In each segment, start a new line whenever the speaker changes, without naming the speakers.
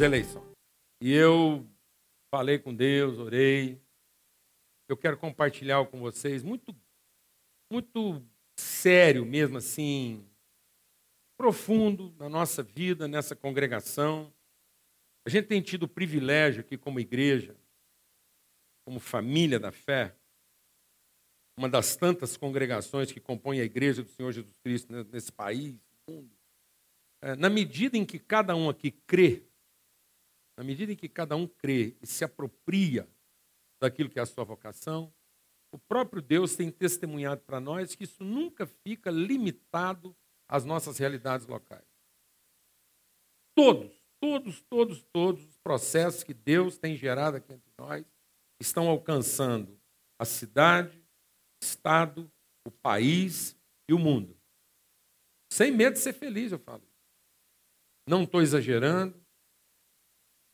das eleições. E eu falei com Deus, orei. Eu quero compartilhar com vocês muito, muito sério mesmo assim, profundo na nossa vida, nessa congregação. A gente tem tido o privilégio aqui como igreja, como família da fé, uma das tantas congregações que compõem a igreja do Senhor Jesus Cristo nesse país, mundo. É, na medida em que cada um aqui crê, na medida em que cada um crê e se apropria daquilo que é a sua vocação, o próprio Deus tem testemunhado para nós que isso nunca fica limitado às nossas realidades locais. Todos, todos, todos, todos os processos que Deus tem gerado aqui entre nós estão alcançando a cidade, o estado, o país e o mundo. Sem medo de ser feliz, eu falo. Não estou exagerando.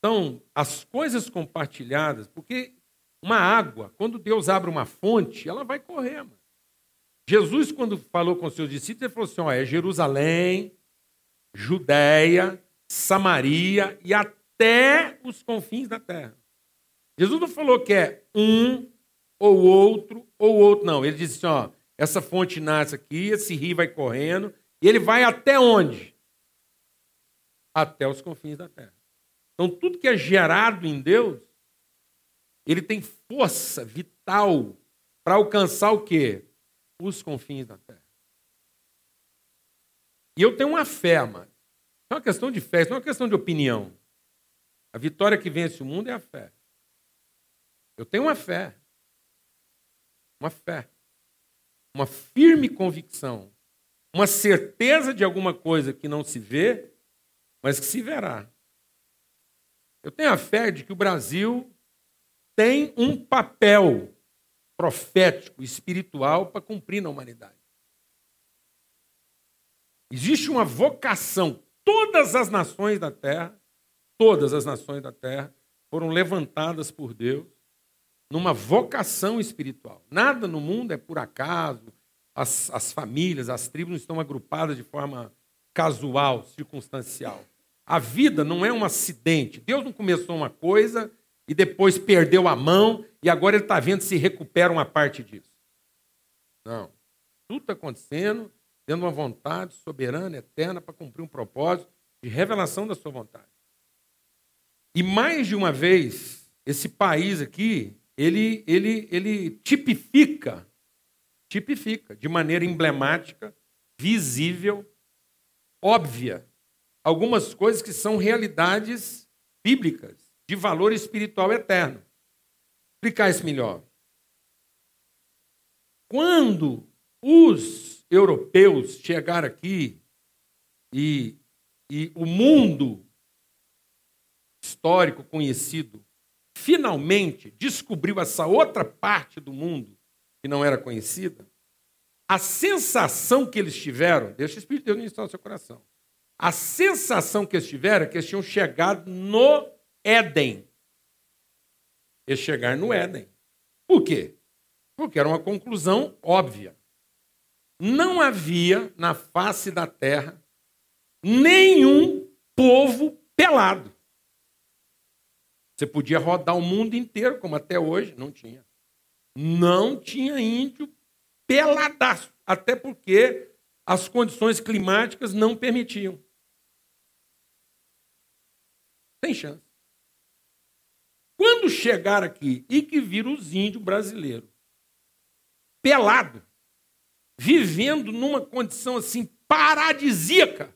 Então, as coisas compartilhadas, porque uma água, quando Deus abre uma fonte, ela vai correr. Mano. Jesus, quando falou com seus discípulos, ele falou assim: ó, é Jerusalém, Judéia, Samaria e até os confins da terra. Jesus não falou que é um ou outro ou outro, não. Ele disse assim: ó, essa fonte nasce aqui, esse rio vai correndo, e ele vai até onde? Até os confins da terra. Então, tudo que é gerado em Deus, ele tem força vital para alcançar o quê? Os confins da terra. E eu tenho uma fé, mano. É uma questão de fé, isso não é uma questão de opinião. A vitória que vence o mundo é a fé. Eu tenho uma fé. Uma fé. Uma firme convicção. Uma certeza de alguma coisa que não se vê, mas que se verá. Eu tenho a fé de que o Brasil tem um papel profético, espiritual para cumprir na humanidade. Existe uma vocação. Todas as nações da terra, todas as nações da terra foram levantadas por Deus numa vocação espiritual. Nada no mundo é por acaso, as, as famílias, as tribos não estão agrupadas de forma casual, circunstancial. A vida não é um acidente. Deus não começou uma coisa e depois perdeu a mão e agora ele está vendo se recupera uma parte disso. Não. Tudo está acontecendo tendo uma vontade soberana, eterna, para cumprir um propósito de revelação da sua vontade. E mais de uma vez, esse país aqui, ele, ele, ele tipifica, tipifica de maneira emblemática, visível, óbvia, algumas coisas que são realidades bíblicas, de valor espiritual eterno. Vou explicar isso melhor. Quando os europeus chegaram aqui e, e o mundo histórico conhecido finalmente descobriu essa outra parte do mundo que não era conhecida, a sensação que eles tiveram, deixa o Espírito de Deus ministrar o seu coração, a sensação que eles tiveram é que eles tinham chegado no Éden. Eles chegaram no Éden. Por quê? Porque era uma conclusão óbvia. Não havia na face da terra nenhum povo pelado. Você podia rodar o mundo inteiro, como até hoje, não tinha. Não tinha índio peladaço, até porque as condições climáticas não permitiam. Sem chance. Quando chegar aqui e que viram os índios brasileiros pelado, vivendo numa condição assim paradisíaca,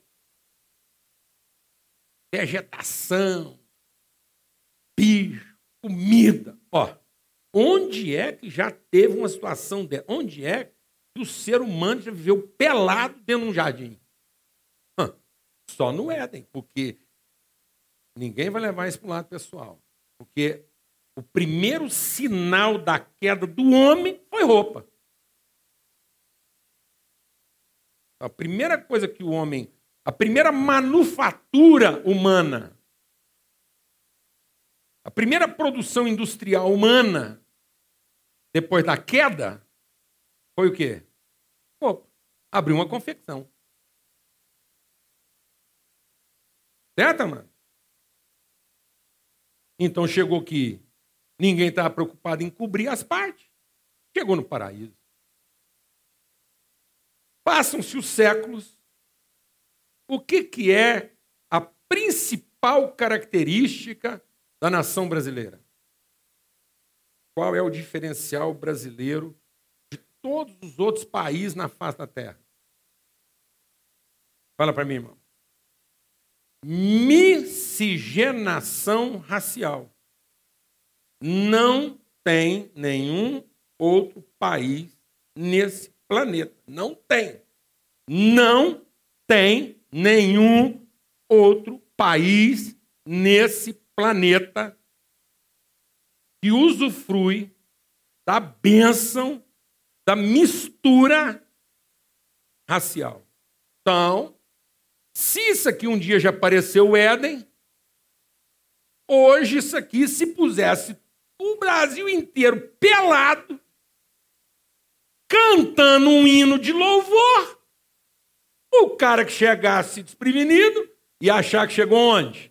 vegetação, bicho, comida. Ó, onde é que já teve uma situação dessa? Onde é que o ser humano já viveu pelado dentro de um jardim? Hã, só no Éden, porque ninguém vai levar isso para o lado pessoal. Porque o primeiro sinal da queda do homem foi roupa. A primeira coisa que o homem, a primeira manufatura humana a primeira produção industrial humana, depois da queda, foi o quê? Opa, abriu uma confecção. Certo, mano? Então chegou que ninguém estava preocupado em cobrir as partes. Chegou no paraíso. Passam-se os séculos. O que, que é a principal característica da nação brasileira? Qual é o diferencial brasileiro de todos os outros países na face da Terra? Fala para mim, irmão. Miscigenação racial. Não tem nenhum outro país nesse planeta. Não tem. Não tem nenhum outro país nesse planeta que usufrui da bênção da mistura racial. Então, se isso aqui um dia já pareceu o Éden, hoje isso aqui, se pusesse o Brasil inteiro pelado, cantando um hino de louvor, o cara que chegasse desprevenido ia achar que chegou onde?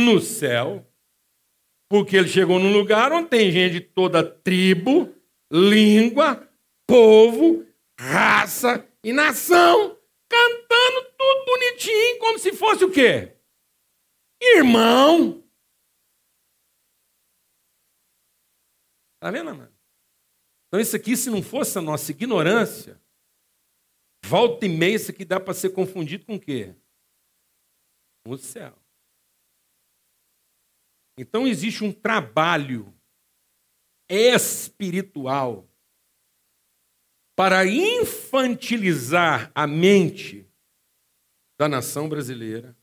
No céu. Porque ele chegou num lugar onde tem gente de toda tribo, língua, povo, raça e nação, cantando bonitinho, como se fosse o quê? Irmão. Tá vendo, mano? Então, isso aqui, se não fosse a nossa ignorância, volta e meia, isso aqui dá para ser confundido com o quê? Com o céu. Então existe um trabalho espiritual para infantilizar a mente da nação brasileira,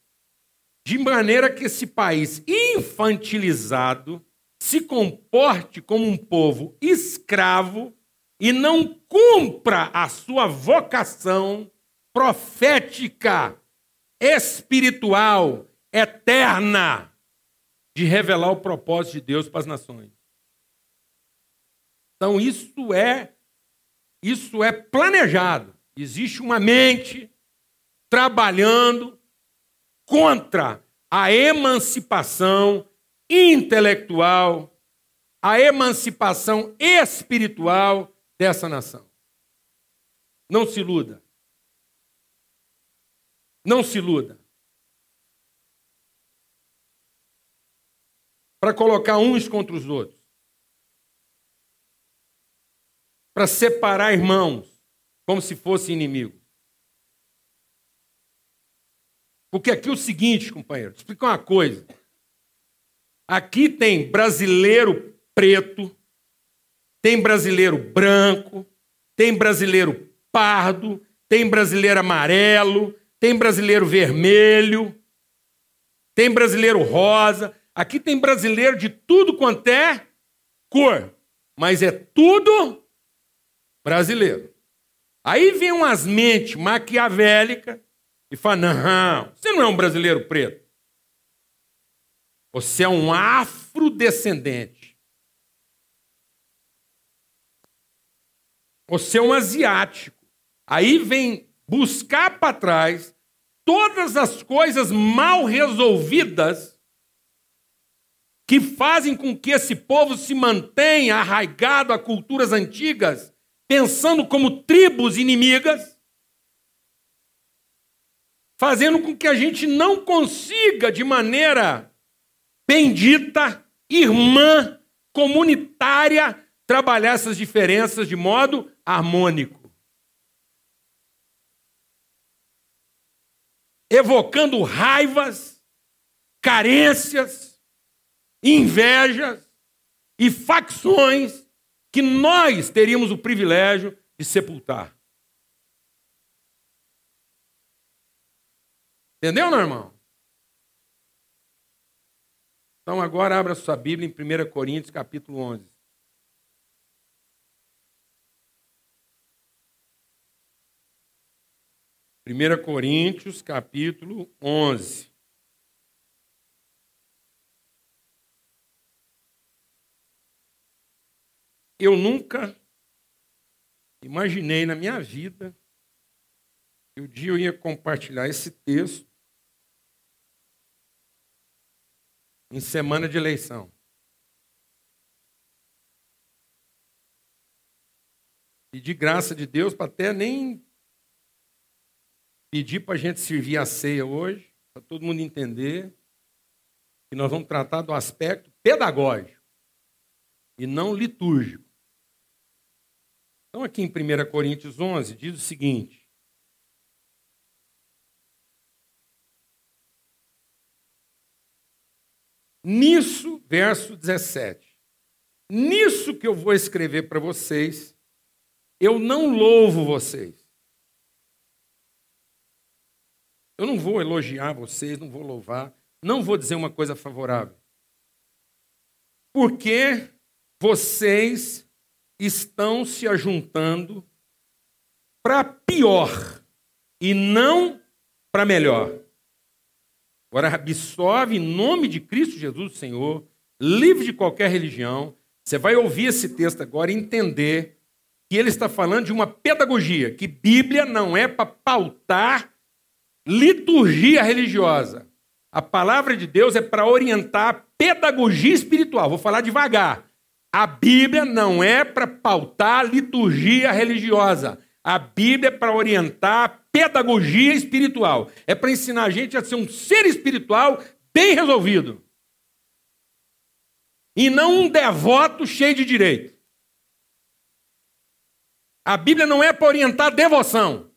de maneira que esse país infantilizado se comporte como um povo escravo e não cumpra a sua vocação profética, espiritual, eterna de revelar o propósito de Deus para as nações. Então isso é isso é planejado. Existe uma mente trabalhando contra a emancipação intelectual, a emancipação espiritual dessa nação. Não se iluda. Não se iluda. para colocar uns contra os outros, para separar irmãos como se fossem inimigos. Porque aqui é o seguinte, companheiro, explicar uma coisa. Aqui tem brasileiro preto, tem brasileiro branco, tem brasileiro pardo, tem brasileiro amarelo, tem brasileiro vermelho, tem brasileiro rosa. Aqui tem brasileiro de tudo quanto é cor, mas é tudo brasileiro. Aí vem umas mentes maquiavélicas e fala: não, você não é um brasileiro preto. Você é um afrodescendente. Você é um asiático. Aí vem buscar para trás todas as coisas mal resolvidas que fazem com que esse povo se mantenha arraigado a culturas antigas, pensando como tribos inimigas, fazendo com que a gente não consiga, de maneira bendita, irmã, comunitária, trabalhar essas diferenças de modo harmônico. Evocando raivas, carências, invejas e facções que nós teríamos o privilégio de sepultar. Entendeu, meu irmão? Então agora abra sua Bíblia em 1 Coríntios capítulo 11. Primeira Coríntios capítulo 11. Eu nunca imaginei na minha vida que o dia eu ia compartilhar esse texto em semana de eleição. E de graça de Deus, para até nem pedir para a gente servir a ceia hoje, para todo mundo entender que nós vamos tratar do aspecto pedagógico e não litúrgico. Então, aqui em 1 Coríntios 11, diz o seguinte: Nisso, verso 17, nisso que eu vou escrever para vocês, eu não louvo vocês. Eu não vou elogiar vocês, não vou louvar, não vou dizer uma coisa favorável. Porque vocês estão se ajuntando para pior e não para melhor. Agora, absorve em nome de Cristo Jesus, Senhor, livre de qualquer religião. Você vai ouvir esse texto agora e entender que ele está falando de uma pedagogia, que Bíblia não é para pautar liturgia religiosa. A palavra de Deus é para orientar pedagogia espiritual. Vou falar devagar. A Bíblia não é para pautar liturgia religiosa. A Bíblia é para orientar pedagogia espiritual. É para ensinar a gente a ser um ser espiritual bem resolvido. E não um devoto cheio de direito. A Bíblia não é para orientar devoção.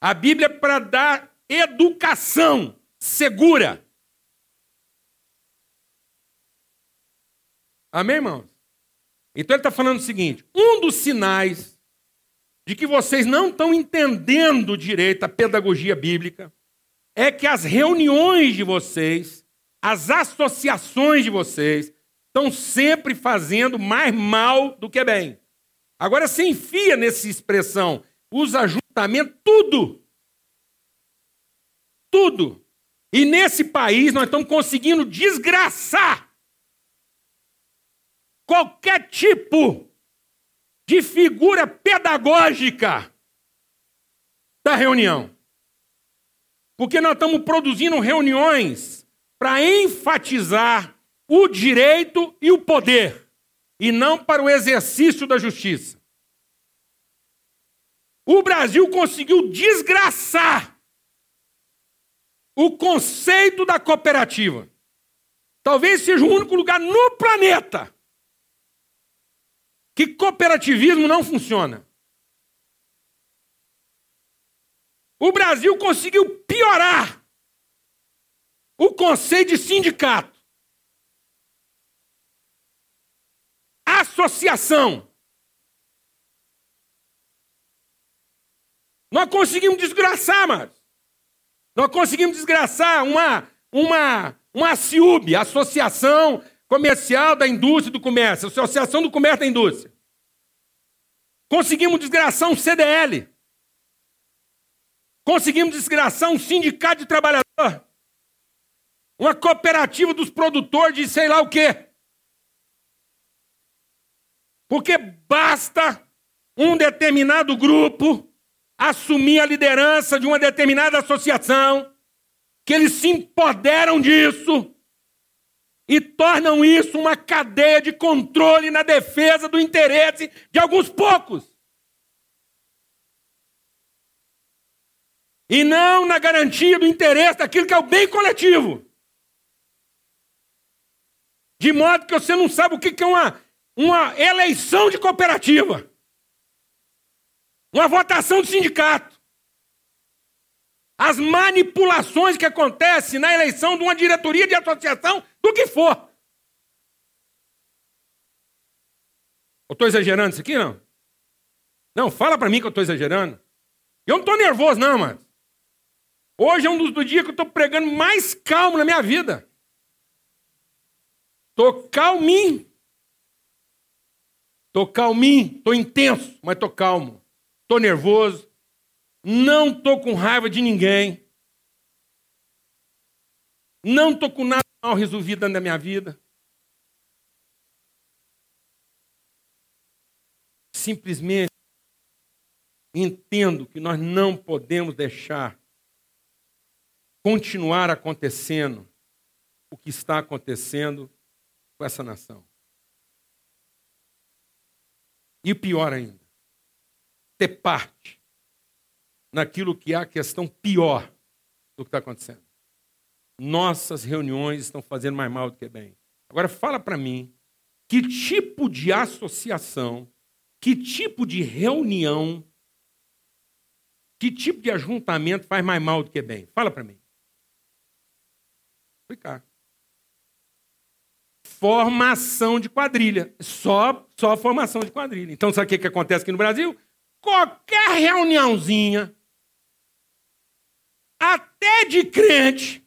A Bíblia é para dar educação segura. Amém, irmãos? Então ele está falando o seguinte: um dos sinais de que vocês não estão entendendo direito a pedagogia bíblica é que as reuniões de vocês, as associações de vocês, estão sempre fazendo mais mal do que bem. Agora você enfia nessa expressão os ajuntamentos, tudo. Tudo. E nesse país nós estamos conseguindo desgraçar qualquer tipo de figura pedagógica da reunião. Porque nós estamos produzindo reuniões para enfatizar o direito e o poder, e não para o exercício da justiça. O Brasil conseguiu desgraçar o conceito da cooperativa. Talvez seja o único lugar no planeta que cooperativismo não funciona. O Brasil conseguiu piorar o conceito de sindicato. Associação. Nós conseguimos desgraçar, mas nós conseguimos desgraçar uma uma uma CIUB, Associação comercial da indústria do comércio, Associação do Comércio da Indústria. Conseguimos desgraçar um CDL. Conseguimos desgraçar um sindicato de trabalhador. Uma cooperativa dos produtores de sei lá o quê. Porque basta um determinado grupo assumir a liderança de uma determinada associação, que eles se empoderam disso e tornam isso uma cadeia de controle na defesa do interesse de alguns poucos. E não na garantia do interesse daquilo que é o bem coletivo. De modo que você não sabe o que é uma, uma eleição de cooperativa, uma votação de sindicato as manipulações que acontecem na eleição de uma diretoria de associação, do que for. Eu estou exagerando isso aqui, não? Não, fala para mim que eu estou exagerando. Eu não estou nervoso, não, mano. Hoje é um dos, dos dias que eu estou pregando mais calmo na minha vida. Estou calminho. Estou calminho, estou intenso, mas estou calmo. Estou nervoso, não estou com raiva de ninguém. Não estou com nada mal resolvido na minha vida. Simplesmente entendo que nós não podemos deixar continuar acontecendo o que está acontecendo com essa nação. E pior ainda, ter parte naquilo que é a questão pior do que está acontecendo. Nossas reuniões estão fazendo mais mal do que bem. Agora fala para mim que tipo de associação, que tipo de reunião, que tipo de ajuntamento faz mais mal do que bem? Fala para mim. Explicar. Formação de quadrilha. Só, só formação de quadrilha. Então, sabe o que, que acontece aqui no Brasil? Qualquer reuniãozinha, até de crente,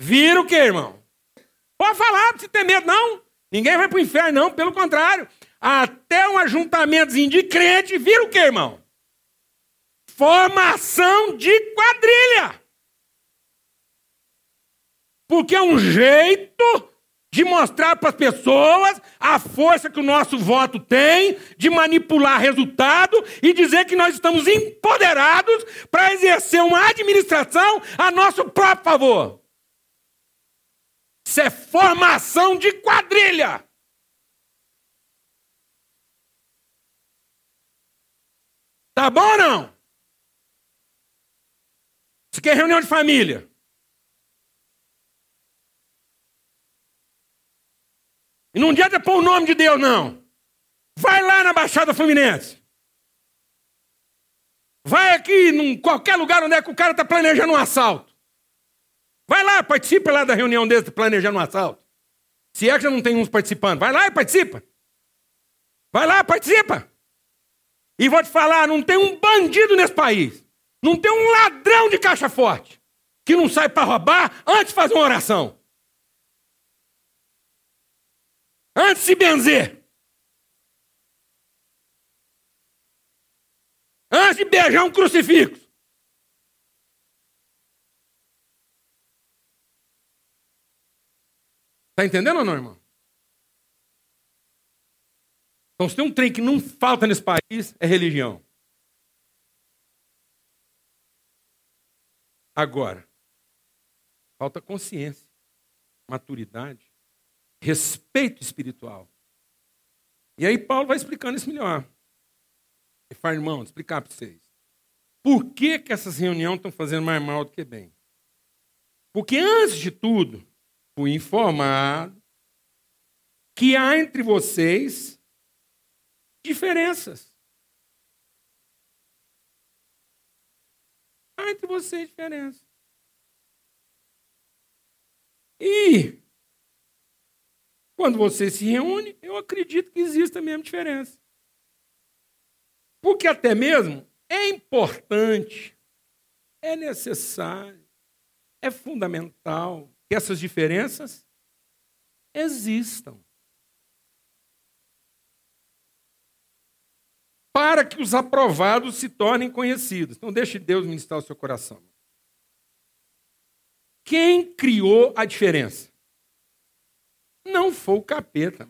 vira o quê, irmão? Pode falar, não precisa ter medo, não. Ninguém vai para o inferno, não. Pelo contrário. Até um ajuntamentozinho de crente vira o quê, irmão? Formação de quadrilha. Porque é um jeito de mostrar para as pessoas a força que o nosso voto tem, de manipular resultado e dizer que nós estamos empoderados para exercer uma administração a nosso próprio favor. Isso é formação de quadrilha. Tá bom ou não? Isso aqui é reunião de família. E não adianta pôr o nome de Deus, não. Vai lá na Baixada Fluminense. Vai aqui em qualquer lugar onde é que o cara está planejando um assalto. Vai lá, participa lá da reunião desse planejando um assalto. Se é que já não tem uns participando, vai lá e participa. Vai lá, participa. E vou te falar, não tem um bandido nesse país. Não tem um ladrão de caixa forte que não sai para roubar antes de fazer uma oração. Antes de se benzer. Antes de beijar um crucifixo. Está entendendo ou não, irmão? Então, se tem um trem que não falta nesse país, é religião. Agora, falta consciência, maturidade, respeito espiritual. E aí Paulo vai explicando isso melhor. E fala, irmão, explicar para vocês. Por que, que essas reuniões estão fazendo mais mal do que bem? Porque antes de tudo, fui informado que há entre vocês diferenças. Há entre vocês diferenças. E quando você se reúne, eu acredito que existe a mesma diferença. Porque até mesmo é importante, é necessário, é fundamental que essas diferenças existam. Para que os aprovados se tornem conhecidos. Então, deixe Deus ministrar o seu coração. Quem criou a diferença? Não foi o capeta.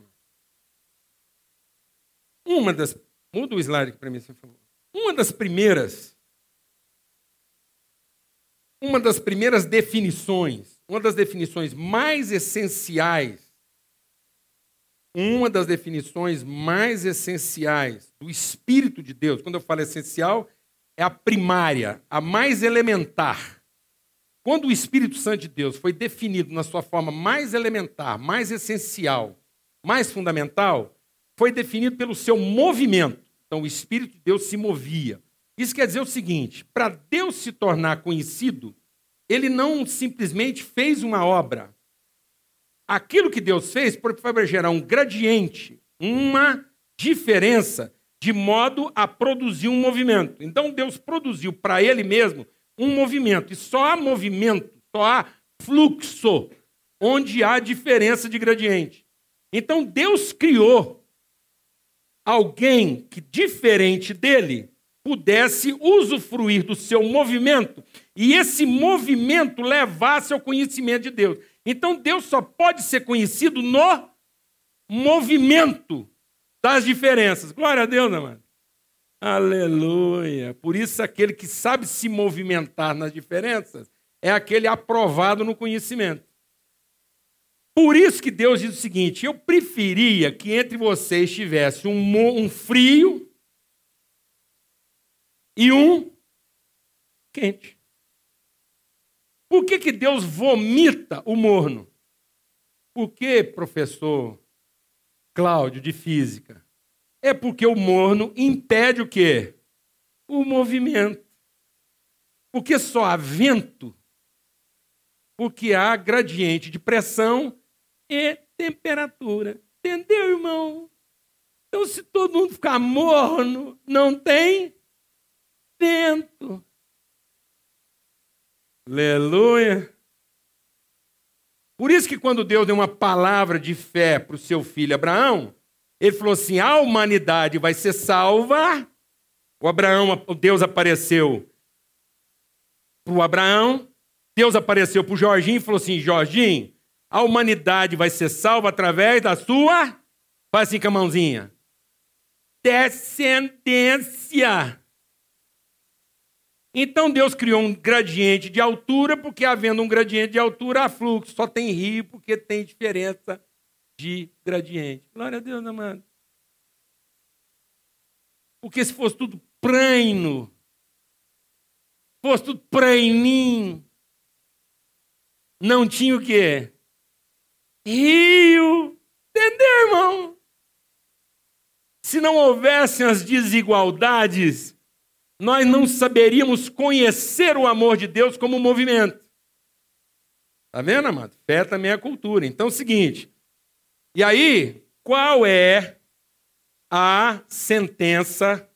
Uma das. Muda o slide para mim, por favor. Uma das primeiras. Uma das primeiras definições uma das definições mais essenciais, uma das definições mais essenciais do Espírito de Deus, quando eu falo essencial, é a primária, a mais elementar. Quando o Espírito Santo de Deus foi definido na sua forma mais elementar, mais essencial, mais fundamental, foi definido pelo seu movimento. Então, o Espírito de Deus se movia. Isso quer dizer o seguinte: para Deus se tornar conhecido, ele não simplesmente fez uma obra. Aquilo que Deus fez foi gerar um gradiente, uma diferença, de modo a produzir um movimento. Então Deus produziu para ele mesmo um movimento. E só há movimento, só há fluxo, onde há diferença de gradiente. Então Deus criou alguém que, diferente dele, pudesse usufruir do seu movimento e esse movimento levasse ao conhecimento de Deus. Então Deus só pode ser conhecido no movimento das diferenças. Glória a Deus, amado. Aleluia. Por isso, aquele que sabe se movimentar nas diferenças é aquele aprovado no conhecimento. Por isso que Deus diz o seguinte: eu preferia que entre vocês tivesse um, um frio e um quente. Por que, que Deus vomita o morno? Por que, professor Cláudio, de física? É porque o morno impede o quê? O movimento. Porque só há vento porque há gradiente de pressão e temperatura. Entendeu, irmão? Então, se todo mundo ficar morno, não tem vento. Aleluia. Por isso que quando Deus deu uma palavra de fé para o seu filho Abraão, ele falou assim: a humanidade vai ser salva. O Abraão, Deus apareceu para o Abraão, Deus apareceu para o Jorginho e falou assim: Jorginho, a humanidade vai ser salva através da sua. Faz assim com a mãozinha. Descendência. Então Deus criou um gradiente de altura, porque havendo um gradiente de altura, há fluxo. Só tem rio porque tem diferença de gradiente. Glória a Deus, amado. Porque se fosse tudo prano, fosse tudo praininho, não tinha o quê? Rio. Entendeu, irmão? Se não houvessem as desigualdades, nós não saberíamos conhecer o amor de Deus como movimento. Tá vendo, amado? Fé também é cultura. Então é o seguinte. E aí, qual é a sentença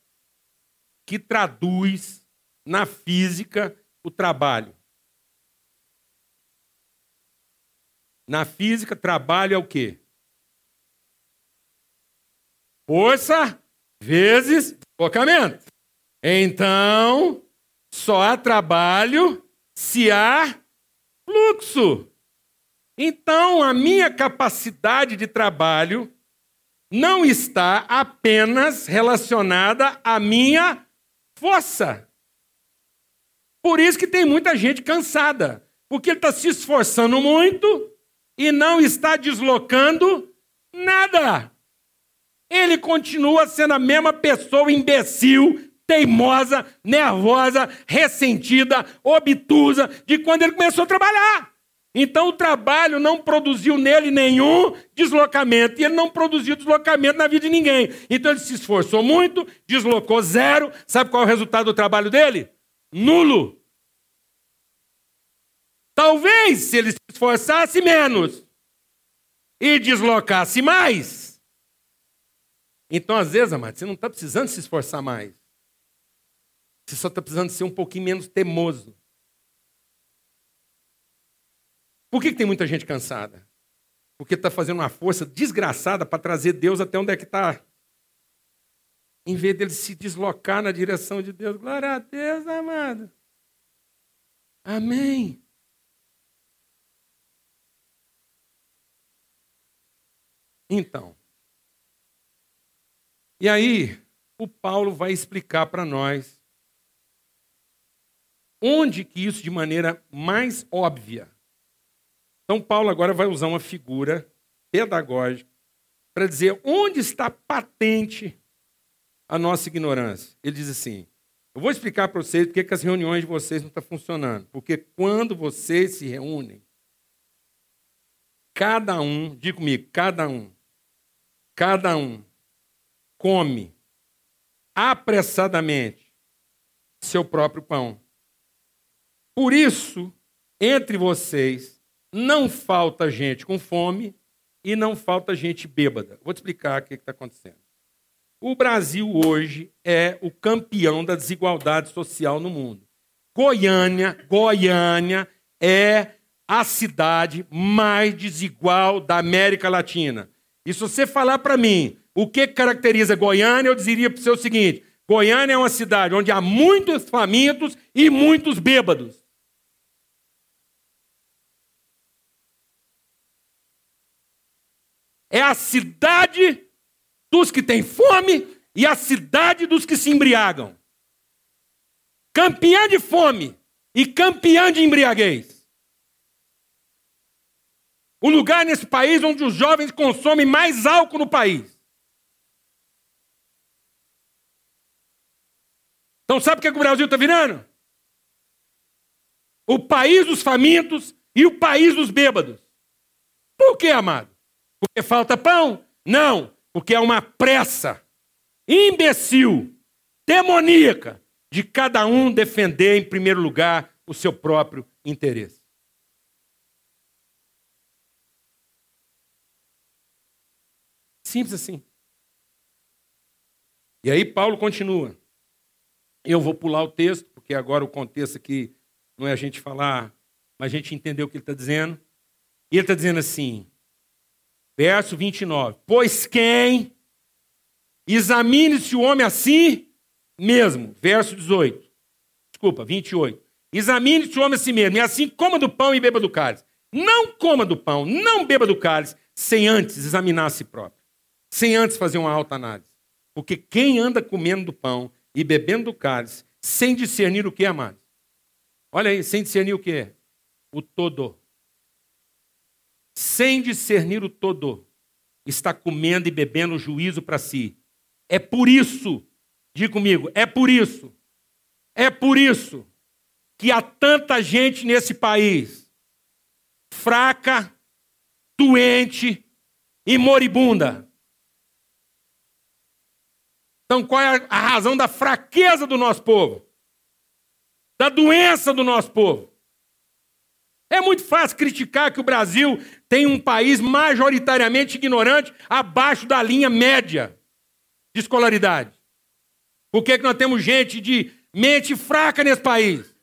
que traduz na física o trabalho? Na física, trabalho é o quê? Força vezes deslocamento. Então, só há trabalho se há fluxo. Então, a minha capacidade de trabalho não está apenas relacionada à minha força. Por isso que tem muita gente cansada, porque ele está se esforçando muito e não está deslocando nada. Ele continua sendo a mesma pessoa imbecil, teimosa, nervosa, ressentida, obtusa de quando ele começou a trabalhar. Então o trabalho não produziu nele nenhum deslocamento. E ele não produziu deslocamento na vida de ninguém. Então ele se esforçou muito, deslocou zero. Sabe qual é o resultado do trabalho dele? Nulo. Talvez se ele se esforçasse menos e deslocasse mais. Então, às vezes, amado, você não está precisando se esforçar mais. Você só está precisando ser um pouquinho menos teimoso. Por que, que tem muita gente cansada? Porque está fazendo uma força desgraçada para trazer Deus até onde é que está. Em vez dele se deslocar na direção de Deus. Glória a Deus, amado. Amém. Então, e aí o Paulo vai explicar para nós onde que isso de maneira mais óbvia. Então Paulo agora vai usar uma figura pedagógica para dizer onde está patente a nossa ignorância. Ele diz assim: eu vou explicar para vocês porque que as reuniões de vocês não estão funcionando. Porque quando vocês se reúnem, cada um, diga comigo, cada um, Cada um come apressadamente seu próprio pão. Por isso, entre vocês não falta gente com fome e não falta gente bêbada. Vou te explicar o que está acontecendo. O Brasil hoje é o campeão da desigualdade social no mundo. Goiânia, Goiânia é a cidade mais desigual da América Latina. E se você falar para mim o que caracteriza Goiânia, eu diria para o seu seguinte: Goiânia é uma cidade onde há muitos famintos e muitos bêbados. É a cidade dos que têm fome e a cidade dos que se embriagam. Campeã de fome e campeã de embriaguez. O lugar nesse país onde os jovens consomem mais álcool no país. Então, sabe o que, é que o Brasil está virando? O país dos famintos e o país dos bêbados. Por que, amado? Porque falta pão? Não, porque é uma pressa imbecil, demoníaca, de cada um defender em primeiro lugar o seu próprio interesse. Simples assim. E aí Paulo continua. Eu vou pular o texto, porque agora o contexto aqui não é a gente falar, mas a gente entender o que ele está dizendo. E ele está dizendo assim, verso 29. Pois quem examine-se o homem assim mesmo. Verso 18. Desculpa, 28. Examine-se o homem assim mesmo, e assim coma do pão e beba do cálice. Não coma do pão, não beba do cálice, sem antes examinar a si próprio. Sem antes fazer uma alta análise. Porque quem anda comendo do pão e bebendo do cálice, sem discernir o que, amados? Olha aí, sem discernir o que? O todo. Sem discernir o todo, está comendo e bebendo juízo para si. É por isso, diga comigo, é por isso, é por isso que há tanta gente nesse país fraca, doente e moribunda. Então, qual é a razão da fraqueza do nosso povo? Da doença do nosso povo? É muito fácil criticar que o Brasil tem um país majoritariamente ignorante, abaixo da linha média de escolaridade. Por que, que nós temos gente de mente fraca nesse país?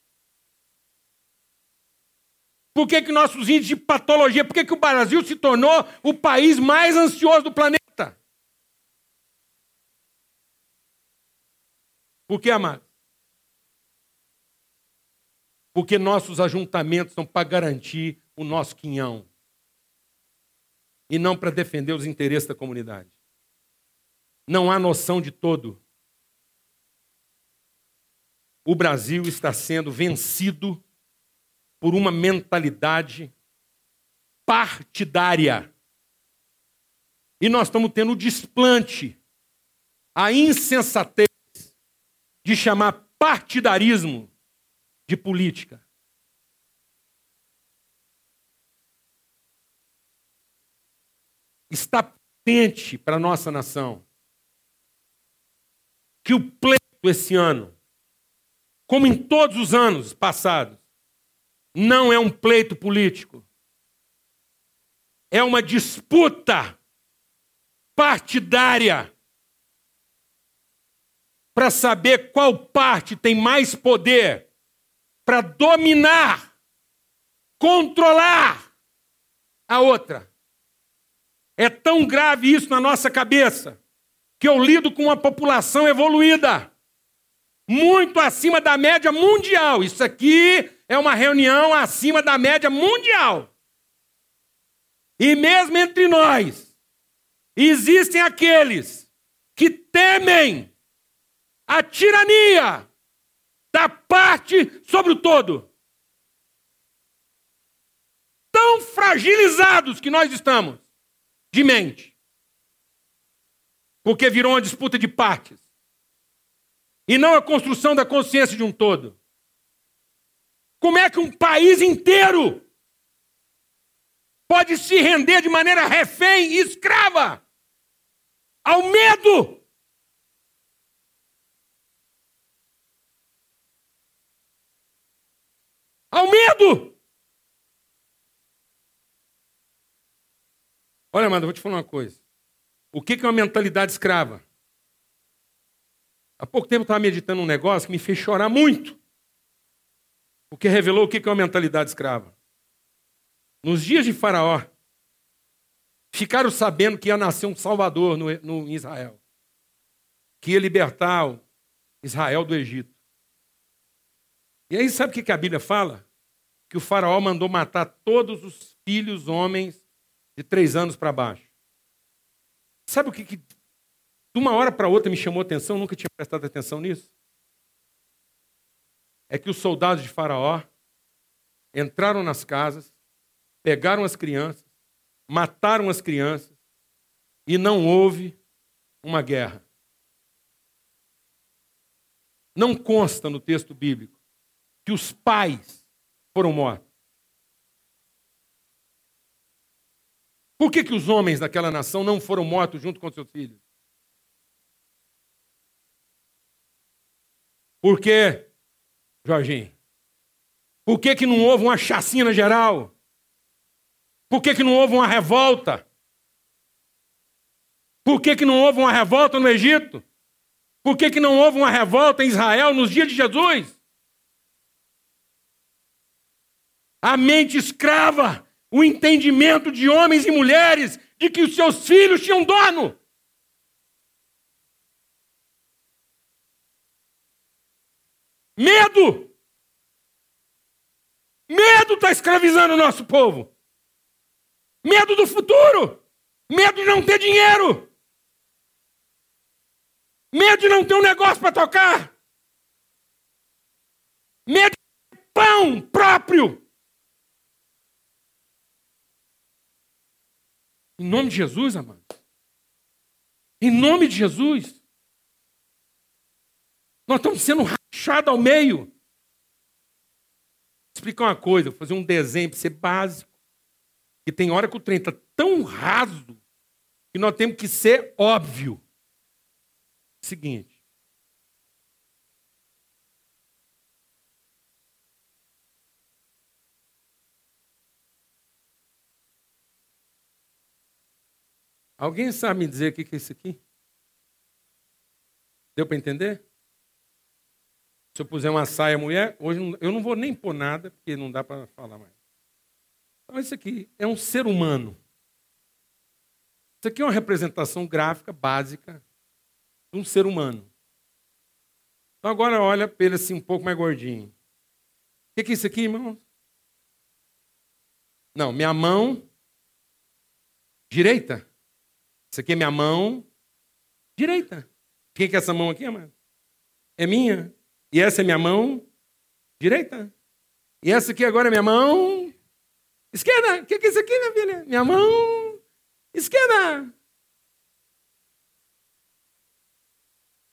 Por que, que nossos índices de patologia, por que, que o Brasil se tornou o país mais ansioso do planeta? Por que, amado? Porque nossos ajuntamentos são para garantir o nosso quinhão e não para defender os interesses da comunidade. Não há noção de todo. O Brasil está sendo vencido por uma mentalidade partidária. E nós estamos tendo o desplante, a insensatez de chamar partidarismo de política. Está patente para a nossa nação que o pleito esse ano, como em todos os anos passados, não é um pleito político. É uma disputa partidária para saber qual parte tem mais poder para dominar, controlar a outra. É tão grave isso na nossa cabeça que eu lido com uma população evoluída, muito acima da média mundial. Isso aqui é uma reunião acima da média mundial. E mesmo entre nós, existem aqueles que temem a tirania da parte sobre o todo. Tão fragilizados que nós estamos de mente. Porque virou uma disputa de partes. E não a construção da consciência de um todo. Como é que um país inteiro pode se render de maneira refém e escrava ao medo ao medo. Olha, amado, eu vou te falar uma coisa. O que é uma mentalidade escrava? Há pouco tempo eu estava meditando um negócio que me fez chorar muito. Porque revelou o que é uma mentalidade escrava. Nos dias de Faraó, ficaram sabendo que ia nascer um Salvador no, no Israel. Que ia libertar Israel do Egito. E aí, sabe o que a Bíblia fala? Que o faraó mandou matar todos os filhos homens de três anos para baixo. Sabe o que, que de uma hora para outra me chamou atenção? Nunca tinha prestado atenção nisso. é que os soldados de Faraó entraram nas casas, pegaram as crianças, mataram as crianças e não houve uma guerra. Não consta no texto bíblico que os pais foram mortos. Por que, que os homens daquela nação não foram mortos junto com seus filhos? Por quê, Jorginho? Por que, que não houve uma chacina geral? Por que, que não houve uma revolta? Por que, que não houve uma revolta no Egito? Por que, que não houve uma revolta em Israel nos dias de Jesus? A mente escrava, o entendimento de homens e mulheres de que os seus filhos tinham dono. Medo! Medo está escravizando o nosso povo. Medo do futuro. Medo de não ter dinheiro. Medo de não ter um negócio para tocar. Medo de pão próprio. Em nome de Jesus, amado. Em nome de Jesus. Nós estamos sendo rachados ao meio. Vou explicar uma coisa, vou fazer um desenho para ser básico. E tem hora que o trem está tão raso que nós temos que ser óbvio. Seguinte. Alguém sabe me dizer o que é isso aqui? Deu para entender? Se eu puser uma saia mulher, hoje eu não vou nem pôr nada, porque não dá para falar mais. Então, isso aqui é um ser humano. Isso aqui é uma representação gráfica básica de um ser humano. Então, agora olha para ele assim, um pouco mais gordinho. O que é isso aqui, irmão? Não, minha mão direita. Isso aqui é minha mão direita. Quem que é essa mão aqui, amado? É minha. E essa é minha mão direita. E essa aqui agora é minha mão esquerda. O que é isso aqui, minha filha? Minha mão esquerda.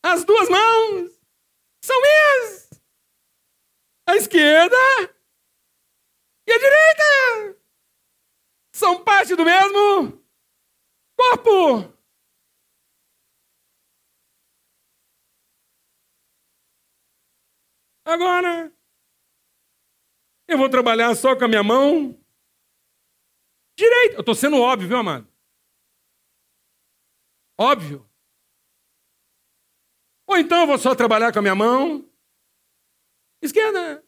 As duas mãos são minhas. A esquerda e a direita são parte do mesmo Agora, eu vou trabalhar só com a minha mão direita. Eu estou sendo óbvio, viu, amado? Óbvio. Ou então eu vou só trabalhar com a minha mão esquerda.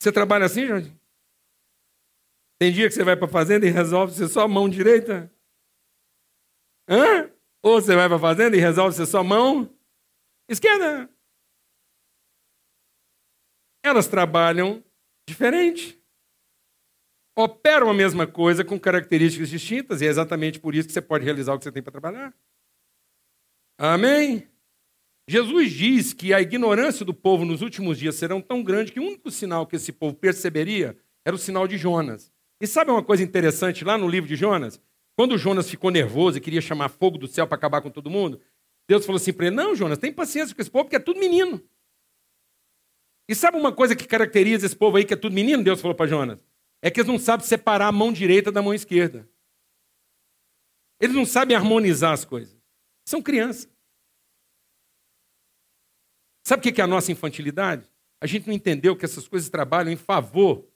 Você trabalha assim, Jorge? Tem dia que você vai para a fazenda e resolve ser só mão direita? Hã? Ou você vai para a fazenda e resolve ser só mão esquerda? Elas trabalham diferente. Operam a mesma coisa com características distintas, e é exatamente por isso que você pode realizar o que você tem para trabalhar. Amém? Jesus diz que a ignorância do povo nos últimos dias serão tão grande que o único sinal que esse povo perceberia era o sinal de Jonas. E sabe uma coisa interessante lá no livro de Jonas? Quando Jonas ficou nervoso e queria chamar fogo do céu para acabar com todo mundo, Deus falou assim para ele: Não, Jonas, tem paciência com esse povo, porque é tudo menino. E sabe uma coisa que caracteriza esse povo aí, que é tudo menino? Deus falou para Jonas: É que eles não sabem separar a mão direita da mão esquerda. Eles não sabem harmonizar as coisas. São crianças. Sabe o que é a nossa infantilidade? A gente não entendeu que essas coisas trabalham em favor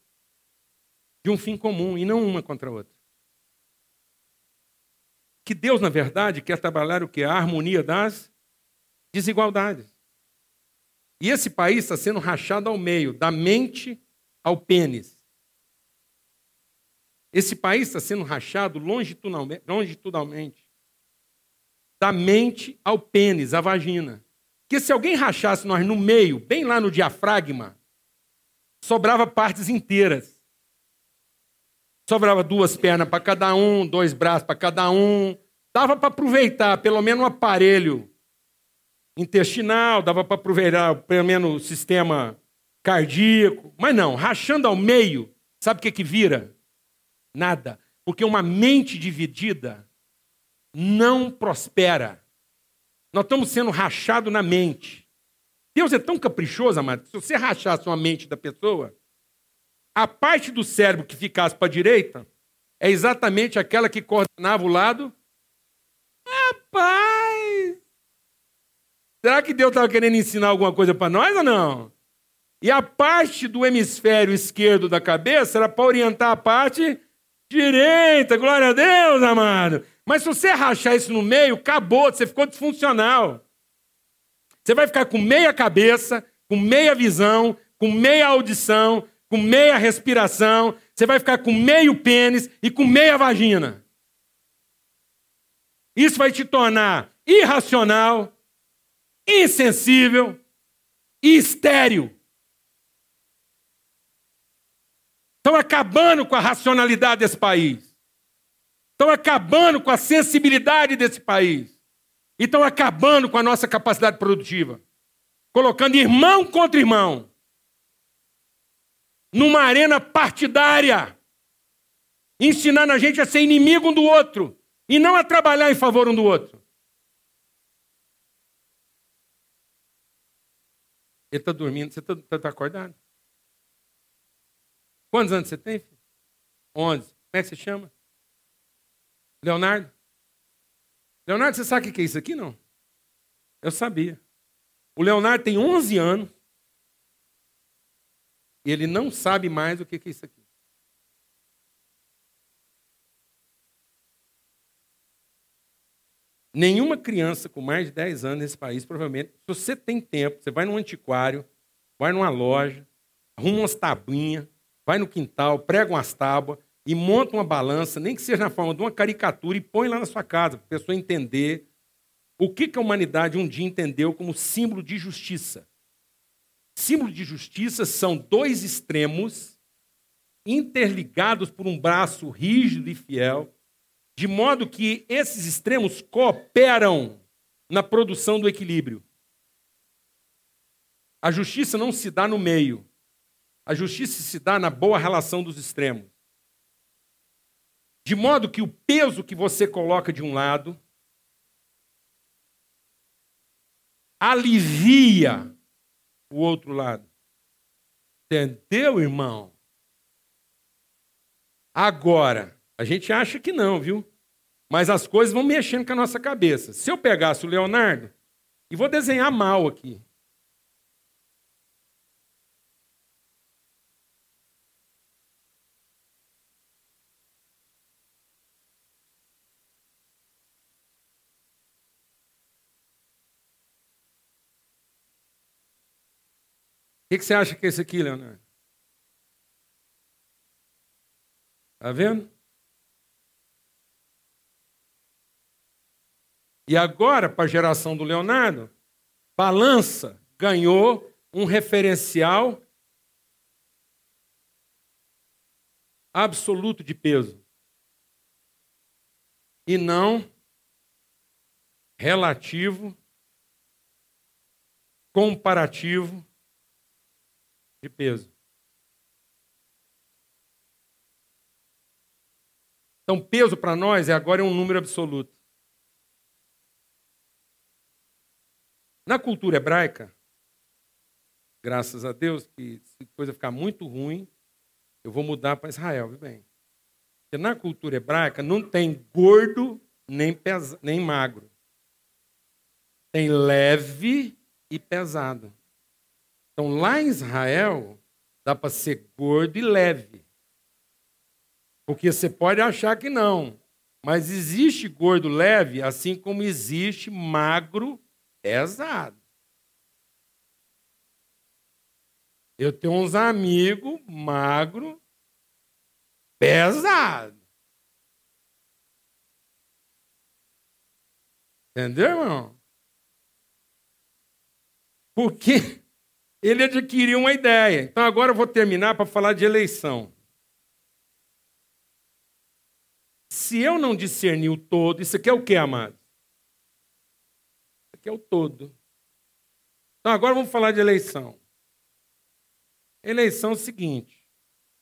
de um fim comum e não uma contra a outra. Que Deus, na verdade, quer trabalhar o que? A harmonia das desigualdades. E esse país está sendo rachado ao meio, da mente ao pênis. Esse país está sendo rachado longitudinalmente, da mente ao pênis, a vagina. Porque se alguém rachasse nós no meio, bem lá no diafragma, sobrava partes inteiras. Sobrava duas pernas para cada um, dois braços para cada um, Dava para aproveitar pelo menos um aparelho intestinal, dava para aproveitar pelo menos o sistema cardíaco. Mas não, rachando ao meio, sabe o que, que vira? Nada. Porque uma mente dividida não prospera. Nós estamos sendo rachados na mente. Deus é tão caprichoso, amado, se você rachasse uma mente da pessoa, a parte do cérebro que ficasse para a direita é exatamente aquela que coordenava o lado. Rapaz! Será que Deus estava querendo ensinar alguma coisa para nós ou não? E a parte do hemisfério esquerdo da cabeça era para orientar a parte direita. Glória a Deus, amado. Mas se você rachar isso no meio, acabou, você ficou disfuncional. Você vai ficar com meia cabeça, com meia visão, com meia audição, com meia respiração, você vai ficar com meio pênis e com meia vagina. Isso vai te tornar irracional, insensível e estéril. Estão acabando com a racionalidade desse país. Estão acabando com a sensibilidade desse país. E estão acabando com a nossa capacidade produtiva. Colocando irmão contra irmão numa arena partidária, ensinando a gente a ser inimigo um do outro e não a trabalhar em favor um do outro. Ele está dormindo, você está tá, tá acordado? Quantos anos você tem? Filho? Onze. Como é que você chama? Leonardo? Leonardo, você sabe o que é isso aqui, não? Eu sabia. O Leonardo tem 11 anos ele não sabe mais o que é isso aqui. Nenhuma criança com mais de 10 anos nesse país, provavelmente, se você tem tempo, você vai num antiquário, vai numa loja, arruma umas tabuinhas, vai no quintal, prega umas tábuas e monta uma balança, nem que seja na forma de uma caricatura, e põe lá na sua casa, para a pessoa entender o que a humanidade um dia entendeu como símbolo de justiça. Símbolo de justiça são dois extremos interligados por um braço rígido e fiel, de modo que esses extremos cooperam na produção do equilíbrio. A justiça não se dá no meio. A justiça se dá na boa relação dos extremos. De modo que o peso que você coloca de um lado alivia o outro lado. Entendeu, irmão? Agora, a gente acha que não, viu? Mas as coisas vão mexendo com a nossa cabeça. Se eu pegasse o Leonardo, e vou desenhar mal aqui. Que, que você acha que é isso aqui, Leonardo? Está vendo? E agora, para a geração do Leonardo, balança ganhou um referencial absoluto de peso. E não relativo, comparativo de peso. Então, peso para nós é agora um número absoluto. Na cultura hebraica, graças a Deus, que se a coisa ficar muito ruim, eu vou mudar para Israel, viu bem? Porque na cultura hebraica não tem gordo nem, pesa, nem magro. Tem leve e pesado. Então, lá em Israel, dá para ser gordo e leve. Porque você pode achar que não. Mas existe gordo leve, assim como existe magro pesado. Eu tenho uns amigos magro pesado. Entendeu, irmão? Porque ele adquiriu uma ideia. Então agora eu vou terminar para falar de eleição. Se eu não discernir o todo, isso aqui é o que, amado? Isso aqui é o todo. Então agora vamos falar de eleição. Eleição é o seguinte: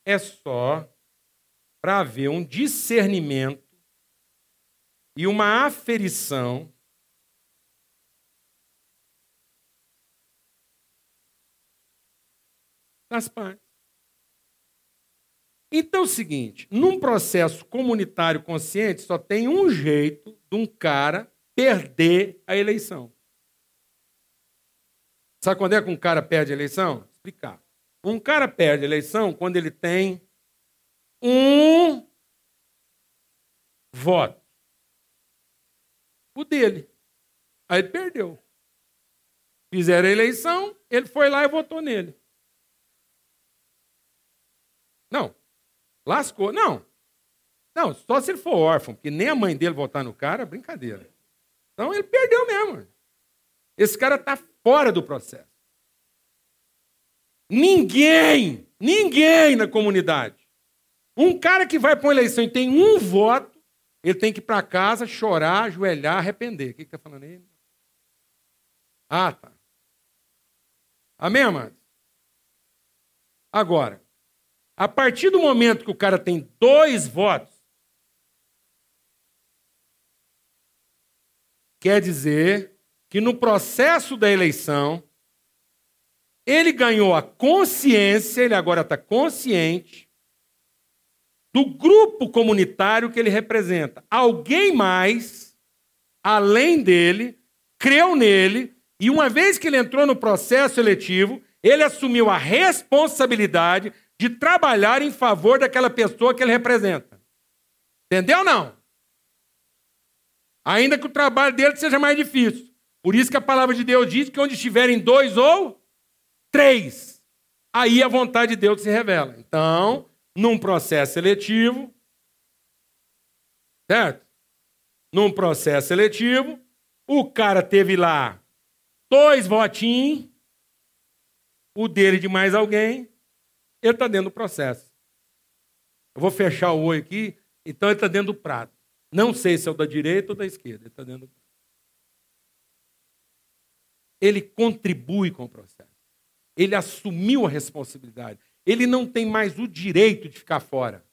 é só para haver um discernimento e uma aferição das partes. Então é o seguinte: num processo comunitário consciente, só tem um jeito de um cara perder a eleição. Sabe quando é que um cara perde a eleição? Vou explicar. Um cara perde a eleição quando ele tem um voto. O dele. Aí ele perdeu. Fizeram a eleição, ele foi lá e votou nele. Não. Lascou. Não. Não, só se ele for órfão, porque nem a mãe dele votar no cara, brincadeira. Então ele perdeu mesmo. Esse cara está fora do processo. Ninguém, ninguém na comunidade. Um cara que vai para uma eleição e tem um voto, ele tem que ir para casa, chorar, ajoelhar, arrepender. O que está falando aí? Ah, tá. Amém, amados? Agora, a partir do momento que o cara tem dois votos, quer dizer que no processo da eleição, ele ganhou a consciência, ele agora está consciente do grupo comunitário que ele representa. Alguém mais, além dele, creu nele, e uma vez que ele entrou no processo eletivo, ele assumiu a responsabilidade de trabalhar em favor daquela pessoa que ele representa. Entendeu ou não? Ainda que o trabalho dele seja mais difícil. Por isso que a palavra de Deus diz que onde estiverem dois ou três, aí a vontade de Deus se revela. Então, num processo seletivo, certo? Num processo seletivo, o cara teve lá dois votinhos, o dele de mais alguém, ele está dentro do processo. Eu vou fechar o olho aqui, então ele está dentro do prato. Não sei se é o da direita ou da esquerda, ele está dentro do prato ele contribui com o processo. Ele assumiu a responsabilidade. Ele não tem mais o direito de ficar fora.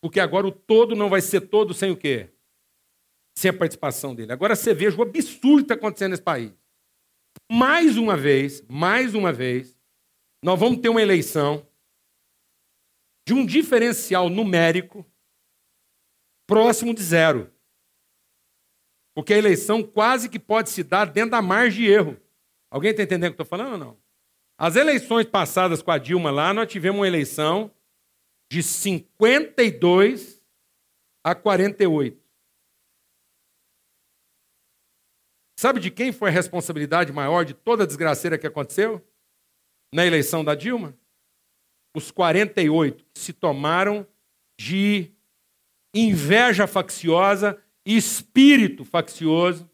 Porque agora o todo não vai ser todo sem o quê? Sem a participação dele. Agora você veja o absurdo que está acontecendo nesse país. Mais uma vez, mais uma vez, nós vamos ter uma eleição de um diferencial numérico próximo de zero. Porque a eleição quase que pode se dar dentro da margem de erro. Alguém está entendendo o que eu estou falando ou não? As eleições passadas com a Dilma lá, nós tivemos uma eleição de 52 a 48. Sabe de quem foi a responsabilidade maior de toda a desgraceira que aconteceu na eleição da Dilma? Os 48 que se tomaram de inveja facciosa espírito faccioso,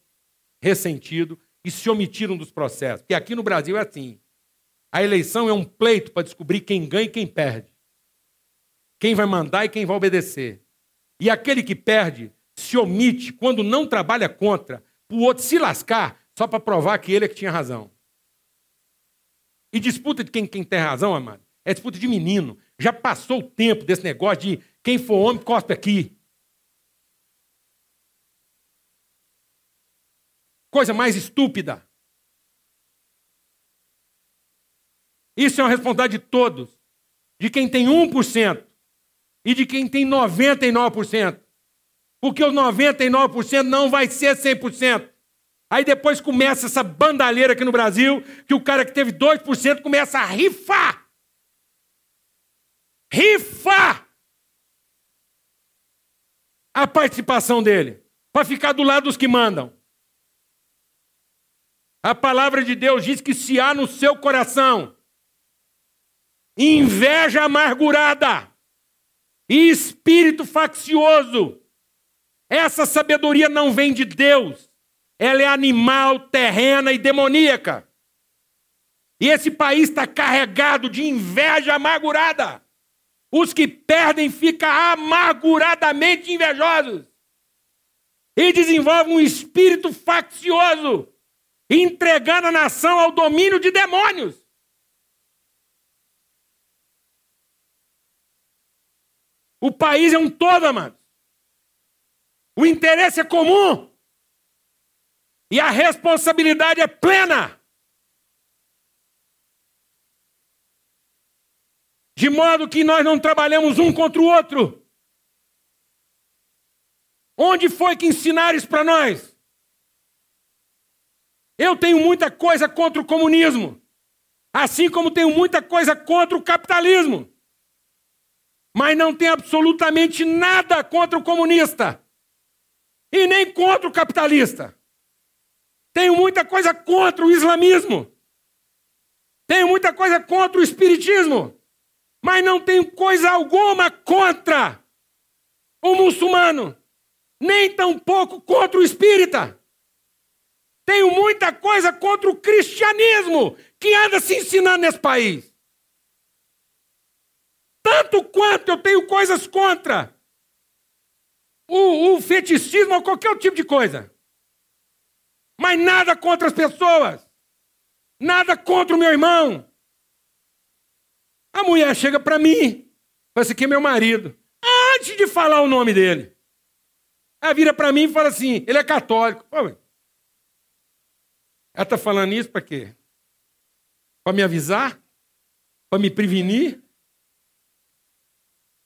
ressentido, e se omitiram dos processos. Porque aqui no Brasil é assim. A eleição é um pleito para descobrir quem ganha e quem perde. Quem vai mandar e quem vai obedecer. E aquele que perde se omite quando não trabalha contra, o outro se lascar, só para provar que ele é que tinha razão. E disputa de quem, quem tem razão, amado, é disputa de menino. Já passou o tempo desse negócio de quem for homem, cospe aqui. Coisa mais estúpida. Isso é uma responsabilidade de todos. De quem tem 1% e de quem tem 99%. Porque os 99% não vai ser 100%. Aí depois começa essa bandalheira aqui no Brasil, que o cara que teve 2% começa a rifar. Rifar a participação dele, para ficar do lado dos que mandam. A palavra de Deus diz que se há no seu coração inveja amargurada e espírito faccioso, essa sabedoria não vem de Deus, ela é animal, terrena e demoníaca. E esse país está carregado de inveja amargurada. Os que perdem ficam amarguradamente invejosos e desenvolvem um espírito faccioso, entregando a nação ao domínio de demônios. O país é um todo, amados. O interesse é comum. E a responsabilidade é plena. De modo que nós não trabalhamos um contra o outro. Onde foi que ensinaram isso para nós? Eu tenho muita coisa contra o comunismo, assim como tenho muita coisa contra o capitalismo mas não tem absolutamente nada contra o comunista e nem contra o capitalista. Tenho muita coisa contra o islamismo. Tenho muita coisa contra o espiritismo. Mas não tenho coisa alguma contra o muçulmano. Nem tampouco contra o espírita. Tenho muita coisa contra o cristianismo que anda se ensinando nesse país. Tanto quanto eu tenho coisas contra o, o fetichismo ou qualquer tipo de coisa. Mas nada contra as pessoas. Nada contra o meu irmão. A mulher chega para mim, fala assim, aqui é meu marido. Antes de falar o nome dele. Ela vira para mim e fala assim, ele é católico. Pô, ela está falando isso para quê? Para me avisar? Para me prevenir?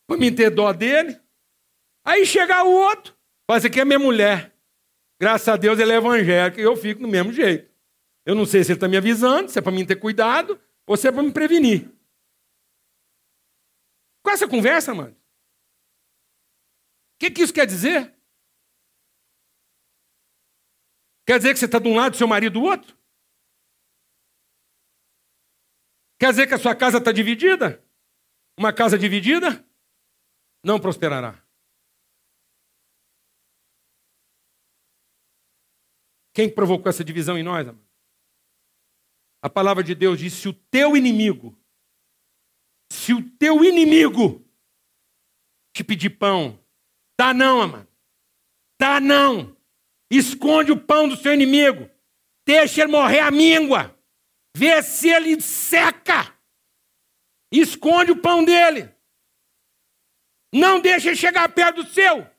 para me ter dó dele. Aí chegar o outro, fala, esse aqui é minha mulher. Graças a Deus ele é evangélico e eu fico do mesmo jeito. Eu não sei se ele está me avisando, se é para mim ter cuidado ou se é para me prevenir. Com essa conversa, mano? O que, que isso quer dizer? Quer dizer que você está de um lado e seu marido do outro? Quer dizer que a sua casa está dividida? Uma casa dividida? não prosperará. Quem provocou essa divisão em nós, amado? A palavra de Deus diz: se o teu inimigo, se o teu inimigo te pedir pão, dá não, amado. Dá não. Esconde o pão do seu inimigo. Deixa ele morrer a míngua. Vê se ele seca. Esconde o pão dele. Não deixe ele chegar perto do seu.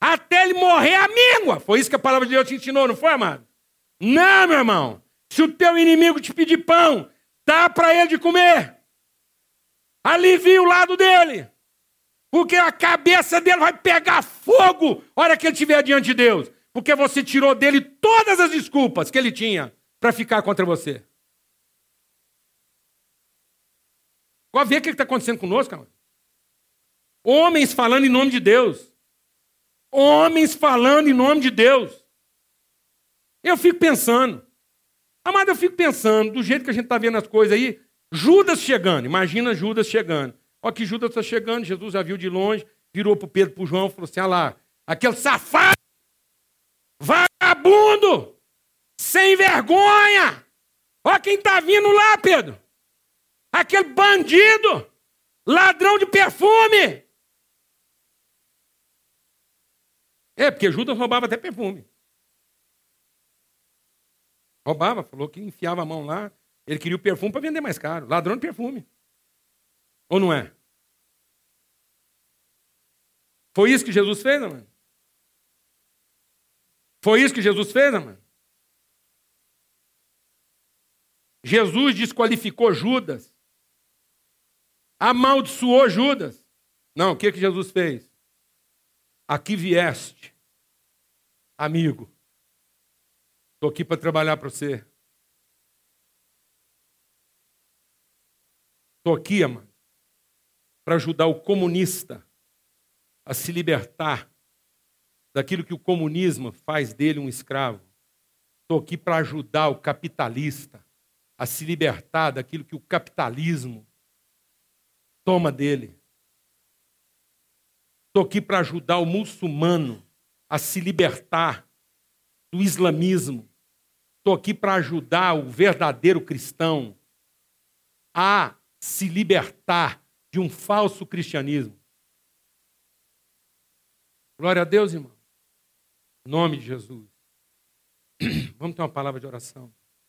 Até ele morrer a míngua. Foi isso que a palavra de Deus te ensinou, não foi, amado? Não, meu irmão. Se o teu inimigo te pedir pão, dá para ele de comer. Alivia o lado dele. Porque a cabeça dele vai pegar fogo na hora que ele estiver diante de Deus. Porque você tirou dele todas as desculpas que ele tinha para ficar contra você. Pode ver o que está acontecendo conosco, amado. Homens falando em nome de Deus. Homens falando em nome de Deus. Eu fico pensando. Amado, eu fico pensando, do jeito que a gente está vendo as coisas aí, Judas chegando. Imagina Judas chegando. Olha que Judas está chegando, Jesus já viu de longe, virou para Pedro, para o João, falou assim: olha lá, aquele safado, vagabundo, sem vergonha. Olha quem está vindo lá, Pedro. Aquele bandido, ladrão de perfume. É, porque Judas roubava até perfume. Roubava, falou que enfiava a mão lá. Ele queria o perfume para vender mais caro. Ladrão de perfume. Ou não é? Foi isso que Jesus fez, mano? Foi isso que Jesus fez, mano? Jesus desqualificou Judas. Amaldiçoou Judas. Não, o que, que Jesus fez? Aqui vieste, amigo. Estou aqui para trabalhar para você. Estou aqui, amado, para ajudar o comunista a se libertar daquilo que o comunismo faz dele um escravo. Estou aqui para ajudar o capitalista a se libertar daquilo que o capitalismo toma dele. Estou aqui para ajudar o muçulmano a se libertar do islamismo. Estou aqui para ajudar o verdadeiro cristão a se libertar de um falso cristianismo. Glória a Deus, irmão. Em nome de Jesus. Vamos ter uma palavra de oração.